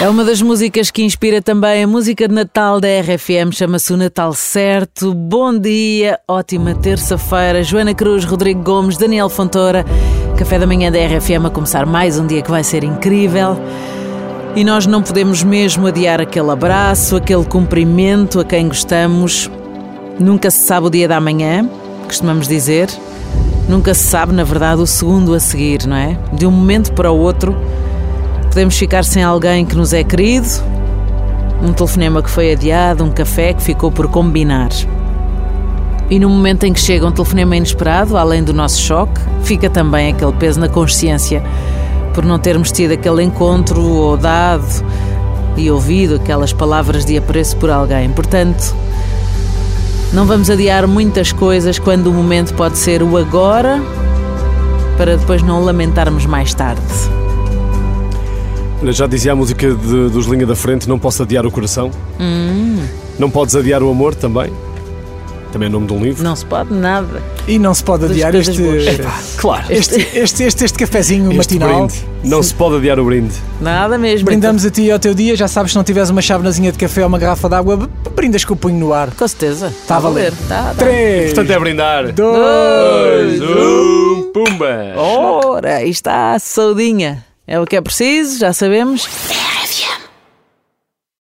É uma das músicas que inspira também a música de Natal da RFM, chama-se o Natal Certo. Bom dia, ótima terça-feira. Joana Cruz, Rodrigo Gomes, Daniel Fontoura. Café da manhã da RFM a começar mais um dia que vai ser incrível. E nós não podemos mesmo adiar aquele abraço, aquele cumprimento a quem gostamos. Nunca se sabe o dia da manhã, costumamos dizer. Nunca se sabe, na verdade, o segundo a seguir, não é? De um momento para o outro podemos ficar sem alguém que nos é querido, um telefonema que foi adiado, um café que ficou por combinar. E no momento em que chega um telefonema inesperado, além do nosso choque, fica também aquele peso na consciência por não termos tido aquele encontro ou dado e ouvido aquelas palavras de apreço por alguém. Portanto, não vamos adiar muitas coisas quando o momento pode ser o agora para depois não lamentarmos mais tarde. Já dizia a música de, dos Linha da Frente: Não posso adiar o coração. Hum. Não podes adiar o amor também. Também é nome de um livro. Não se pode nada. E não se pode adiar este, boas. Claro. este, este, este, este cafezinho Este matinal. brinde. Não se pode adiar o brinde. Nada mesmo. Brindamos a ti e ao teu dia. Já sabes, se não tiveres uma chávenazinha de café ou uma garrafa de água, b- brindas com o punho no ar. Com certeza. Tá a valer. Tá, tá. Três, Portanto, é brindar. dois, um, pumba! Ora, aí está a saudinha. É o que é preciso, já sabemos.